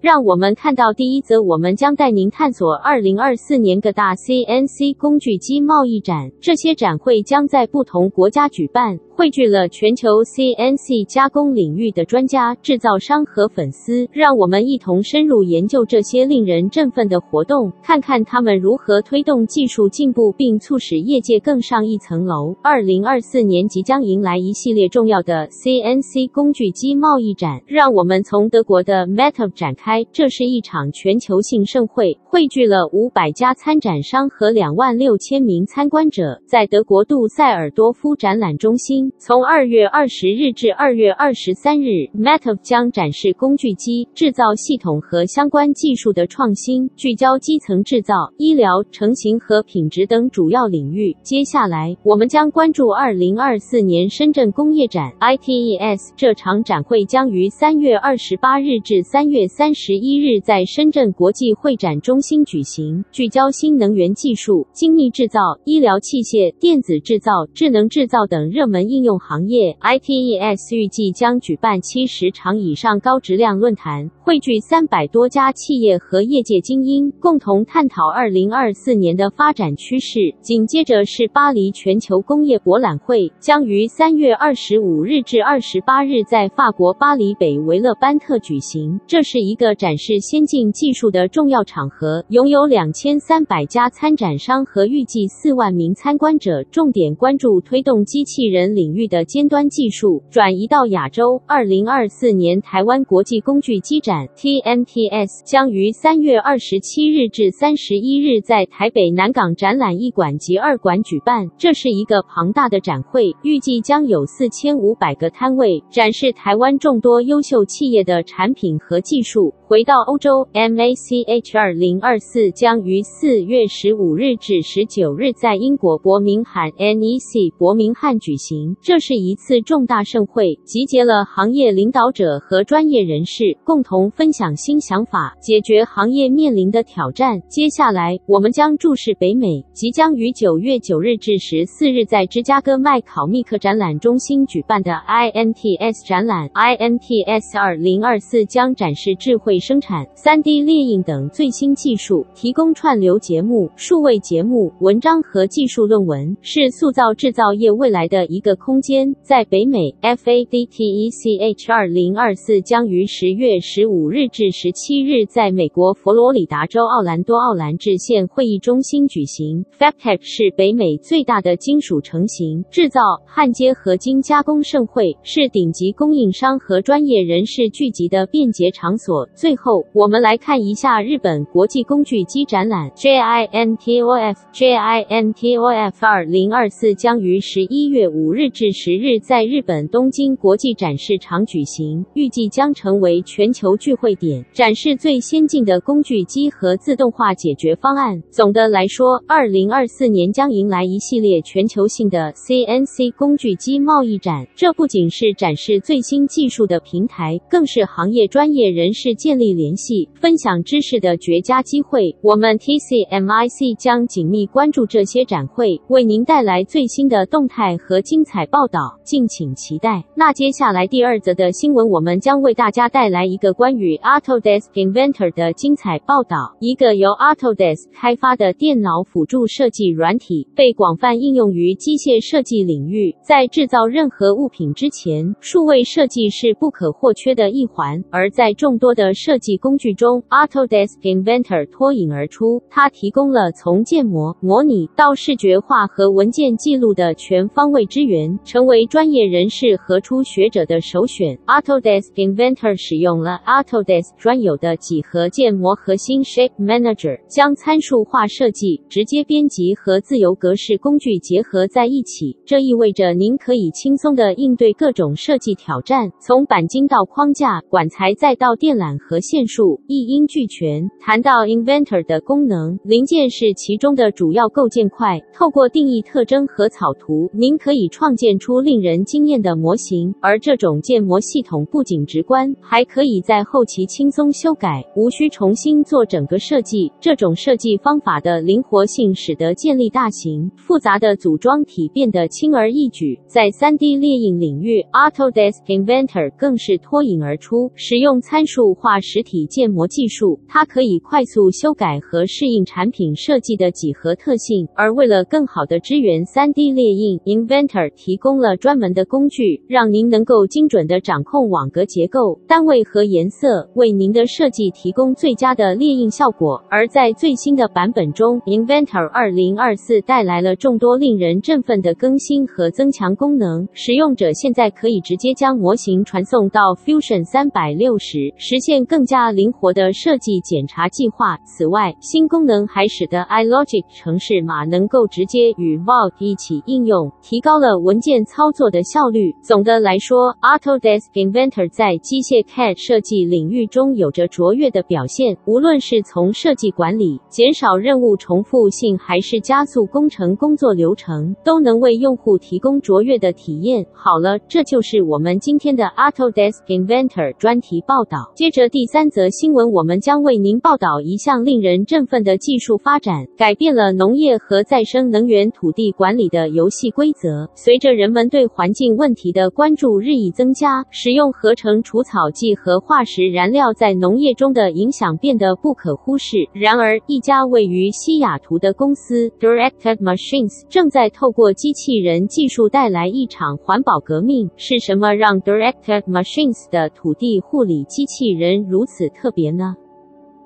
让我们看到第一则，我们将带您探索二零二四年各大 CNC 工具机贸易展，这些展会将在不同国家举办。汇聚了全球 CNC 加工领域的专家、制造商和粉丝，让我们一同深入研究这些令人振奋的活动，看看他们如何推动技术进步并促使业界更上一层楼。二零二四年即将迎来一系列重要的 CNC 工具机贸易展，让我们从德国的 Meta 展开。这是一场全球性盛会，汇聚了五百家参展商和两万六千名参观者，在德国杜塞尔多夫展览中心。从二月二十日至二月二十三日，Metav 将展示工具机制造系统和相关技术的创新，聚焦基层制造、医疗、成型和品质等主要领域。接下来，我们将关注二零二四年深圳工业展 （ITES）。这场展会将于三月二十八日至三月三十一日在深圳国际会展中中心举行，聚焦新能源技术、精密制造、医疗器械、电子制造、智能制造等热门应应用行业 ITES 预计将举办七十场以上高质量论坛，汇聚三百多家企业和业界精英，共同探讨二零二四年的发展趋势。紧接着是巴黎全球工业博览会，将于三月二十五日至二十八日在法国巴黎北维勒班特举行。这是一个展示先进技术的重要场合，拥有两千三百家参展商和预计四万名参观者，重点关注推动机器人领域的尖端技术转移到亚洲。二零二四年台湾国际工具机展 （TMTS） 将于三月二十七日至三十一日在台北南港展览一馆及二馆举办。这是一个庞大的展会，预计将有四千五百个摊位，展示台湾众多优秀企业的产品和技术。回到欧洲，MACH 二零二四将于四月十五日至十九日在英国伯明翰 NEC 伯明翰举行。这是一次重大盛会，集结了行业领导者和专业人士，共同分享新想法，解决行业面临的挑战。接下来，我们将注视北美，即将于九月九日至十四日在芝加哥麦考密克展览中心举办的 INTS 展览。（INTS 二零二四将展示智慧生产、三 D 列印等最新技技术，提供串流节目、数位节目、文章和技术论文，是塑造制造业未来的一个。空间在北美，FADTECH 二零二四将于十月十五日至十七日在美国佛罗里达州奥兰多奥兰治县会议中心举行。FABTECH 是北美最大的金属成型、制造、焊接合金加工盛会，是顶级供应商和专业人士聚集的便捷场所。最后，我们来看一下日本国际工具机展览 JINTOF JINTOF 二零二四将于十一月五日。至十日在日本东京国际展示场举行，预计将成为全球聚会点，展示最先进的工具机和自动化解决方案。总的来说，二零二四年将迎来一系列全球性的 CNC 工具机贸易展。这不仅是展示最新技术的平台，更是行业专业人士建立联系、分享知识的绝佳机会。我们 TCMIC 将紧密关注这些展会，为您带来最新的动态和精彩报道，敬请期待。那接下来第二则的新闻，我们将为大家带来一个关于 Autodesk Inventor 的精彩报道。一个由 Autodesk 开发的电脑辅助设计软体，被广泛应用于机械设计领域。在制造任何物品之前，数位设计是不可或缺的一环。而在众多的设计工具中，Autodesk Inventor 而脱颖而出。它提供了从建模、模拟到视觉化和文件记录的全方位支援。成为专业人士和初学者的首选。Autodesk Inventor 使用了 Autodesk 专有的几何建模核心 Shape Manager，将参数化设计、直接编辑和自由格式工具结合在一起。这意味着您可以轻松地应对各种设计挑战，从钣金到框架、管材再到电缆和线束，一应俱全。谈到 Inventor 的功能，零件是其中的主要构建块。透过定义特征和草图，您可以创建出令人惊艳的模型。而这种建模系统不仅直观，还可以在后期轻松修改，无需重新做整个设计。这种设计方法的灵活性，使得建立大型复杂的组装体变得轻而易举。在 3D 列印领域，Autodesk Inventor 更是脱颖而出，使用参数化实体建模技术，它可以快速修改和适应产品设计的几何特性。而为了更好的支援 3D 列印，Inventor 提供了专门的工具，让您能够精准的掌控网格结构、单位和颜色，为您的设计提供最佳的列印效果。而在最新的版本中，Inventor 2024带来了众多令人振奋的更新和增强功能。使用者现在可以直接将模型传送到 Fusion 360，实现更加灵活的设计检查计划。此外，新功能还使得 iLogic 城市码能够直接与 Vault 一起应用，提高了文件操作的效率。总的来说，Autodesk Inventor 在机械 CAD 设计领域中有着卓越的表现。无论是从设计管理、减少任务重复性，还是加速工程工作流程，都能为用户提供卓越的体验。好了，这就是我们今天的 Autodesk Inventor 专题报道。接着第三则新闻，我们将为您报道一项令人振奋的技术发展，改变了农业和再生能源土地管理的游戏规则。随着人们对环境问题的关注日益增加，使用合成除草剂和化石燃料在农业中的影响变得不可忽视。然而，一家位于西雅图的公司 Directed Machines 正在透过机器人技术带来一场环保革命。是什么让 Directed Machines 的土地护理机器人如此特别呢？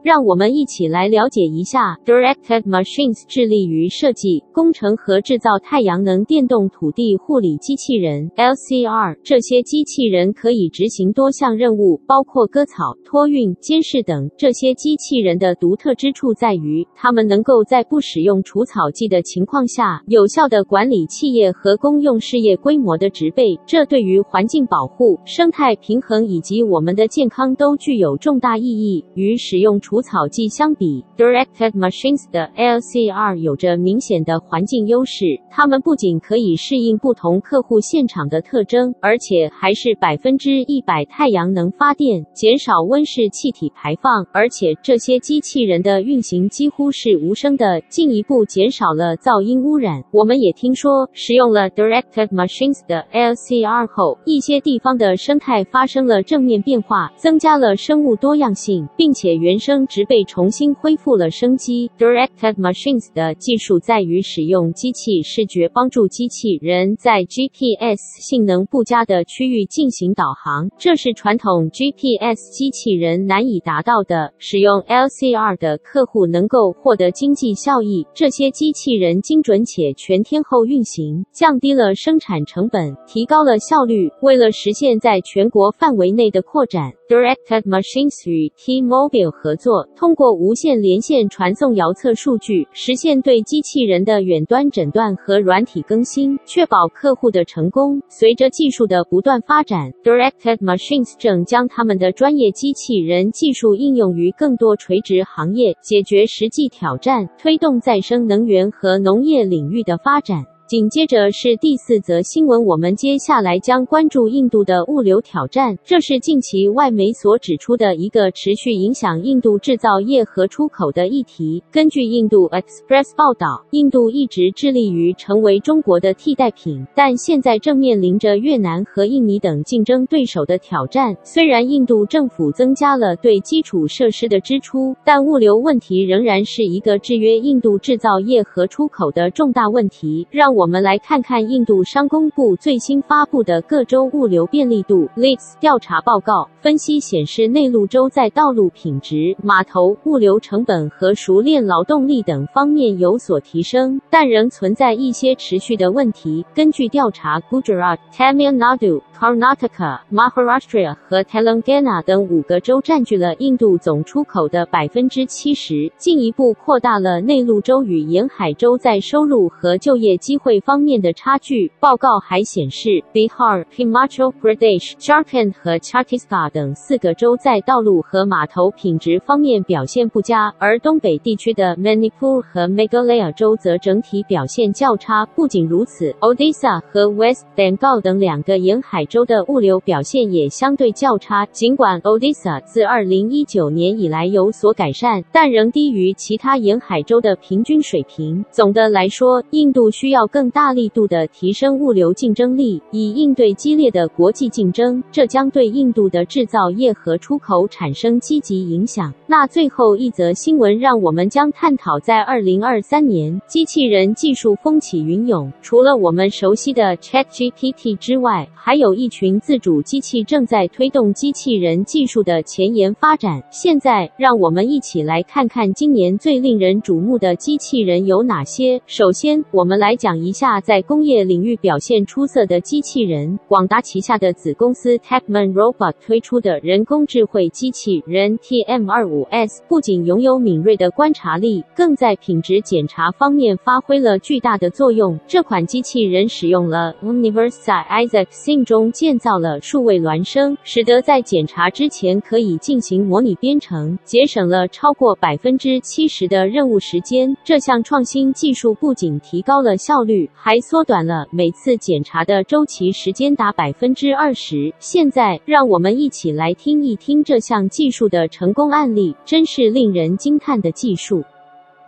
让我们一起来了解一下，Directed Machines 致力于设计、工程和制造太阳能电动土地护理机器人 （LCR）。这些机器人可以执行多项任务，包括割草、托运、监视等。这些机器人的独特之处在于，它们能够在不使用除草剂的情况下，有效地管理企业和公用事业规模的植被。这对于环境保护、生态平衡以及我们的健康都具有重大意义。与使用除除草剂相比，Directed Machines 的 LCR 有着明显的环境优势。它们不仅可以适应不同客户现场的特征，而且还是百分之一百太阳能发电，减少温室气体排放。而且这些机器人的运行几乎是无声的，进一步减少了噪音污染。我们也听说，使用了 Directed Machines 的 LCR 后，一些地方的生态发生了正面变化，增加了生物多样性，并且原生。植被重新恢复了生机。Directed Machines 的技术在于使用机器视觉帮助机器人在 GPS 性能不佳的区域进行导航，这是传统 GPS 机器人难以达到的。使用 LCR 的客户能够获得经济效益。这些机器人精准且全天候运行，降低了生产成本，提高了效率。为了实现在全国范围内的扩展，Directed Machines 与 T-Mobile 合作。通过无线连线传送遥测数据，实现对机器人的远端诊断和软体更新，确保客户的成功。随着技术的不断发展，Directed Machines 正将他们的专业机器人技术应用于更多垂直行业，解决实际挑战，推动再生能源和农业领域的发展。紧接着是第四则新闻，我们接下来将关注印度的物流挑战。这是近期外媒所指出的一个持续影响印度制造业和出口的议题。根据印度 Express 报道，印度一直致力于成为中国的替代品，但现在正面临着越南和印尼等竞争对手的挑战。虽然印度政府增加了对基础设施的支出，但物流问题仍然是一个制约印度制造业和出口的重大问题。让我。我们来看看印度商工部最新发布的各州物流便利度 （LEADS） 调查报告。分析显示，内陆州在道路品质、码头、物流成本和熟练劳动力等方面有所提升，但仍存在一些持续的问题。根据调查，Gujarat、Tamil Nadu、Karnataka、Maharashtra 和 Telangana 等五个州占据了印度总出口的百分之七十，进一步扩大了内陆州与沿海州在收入和就业机会。会方面的差距。报告还显示，Bihar、Himachal Pradesh、Jharkhand 和 c h a t i s g a 等四个州在道路和码头品质方面表现不佳，而东北地区的 Manipur 和 Meghalaya 州则整体表现较差。不仅如此，Odisha 和 West Bengal 等两个沿海州的物流表现也相对较差。尽管 Odisha 自2019年以来有所改善，但仍低于其他沿海州的平均水平。总的来说，印度需要更大力度地提升物流竞争力，以应对激烈的国际竞争。这将对印度的制造业和出口产生积极影响。那最后一则新闻，让我们将探讨在2023年，机器人技术风起云涌。除了我们熟悉的 ChatGPT 之外，还有一群自主机器正在推动机器人技术的前沿发展。现在，让我们一起来看看今年最令人瞩目的机器人有哪些。首先，我们来讲一下在工业领域表现出色的机器人。广达旗下的子公司 Techman Robot 推出的人工智慧机器人 TM25S 不仅拥有敏锐的观察力，更在品质检查方面发挥了巨大的作用。这款机器人使用了 universe 在 Isaac Sim 中建造了数位孪生，使得在检查之前可以进行模拟编程，节省了超过百分之七十的任务时间。这项创新技术不仅提高了效率，率还缩短了每次检查的周期时间达百分之二十。现在，让我们一起来听一听这项技术的成功案例，真是令人惊叹的技术。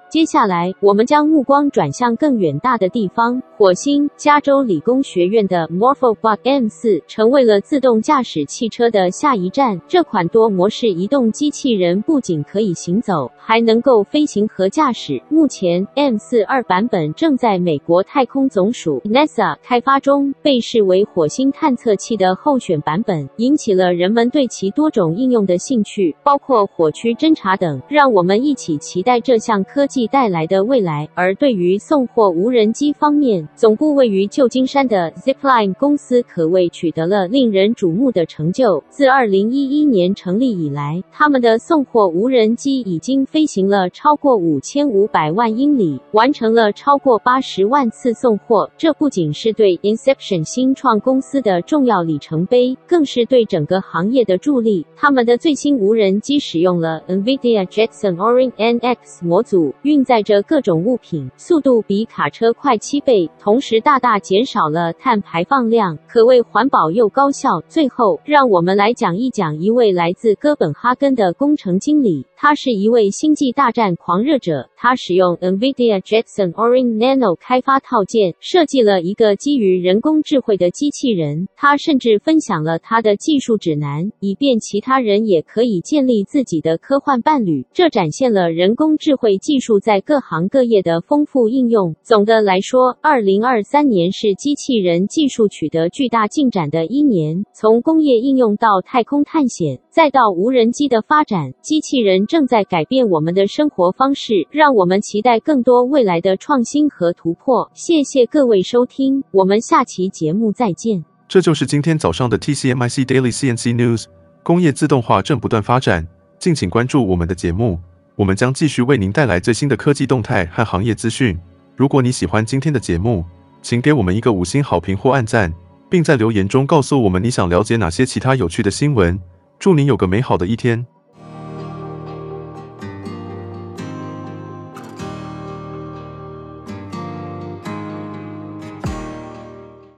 接下来，我们将目光转向更远大的地方。火星，加州理工学院的 MorphoBot M4 成为了自动驾驶汽车的下一站。这款多模式移动机器人不仅可以行走，还能够飞行和驾驶。目前，M4 二版本正在美国太空总署 NASA 开发中，被视为火星探测器的候选版本，引起了人们对其多种应用的兴趣，包括火区侦察等。让我们一起期待这项科技带来的未来。而对于送货无人机方面，总部位于旧金山的 Zipline 公司可谓取得了令人瞩目的成就。自2011年成立以来，他们的送货无人机已经飞行了超过5500万英里，完成了超过80万次送货。这不仅是对 Inception 新创公司的重要里程碑，更是对整个行业的助力。他们的最新无人机使用了 NVIDIA Jetson Orin NX 模组，运载着各种物品，速度比卡车快七倍。同时，大大减少了碳排放量，可谓环保又高效。最后，让我们来讲一讲一位来自哥本哈根的工程经理。他是一位星际大战狂热者，他使用 NVIDIA Jetson Orin Nano 开发套件，设计了一个基于人工智慧的机器人。他甚至分享了他的技术指南，以便其他人也可以建立自己的科幻伴侣。这展现了人工智慧技术在各行各业的丰富应用。总的来说，二零二三年是机器人技术取得巨大进展的一年，从工业应用到太空探险，再到无人机的发展，机器人正在改变我们的生活方式，让我们期待更多未来的创新和突破。谢谢各位收听，我们下期节目再见。这就是今天早上的 TCMIC Daily CNC News。工业自动化正不断发展，敬请关注我们的节目，我们将继续为您带来最新的科技动态和行业资讯。如果你喜欢今天的节目，请给我们一个五星好评或按赞，并在留言中告诉我们你想了解哪些其他有趣的新闻。祝你有个美好的一天。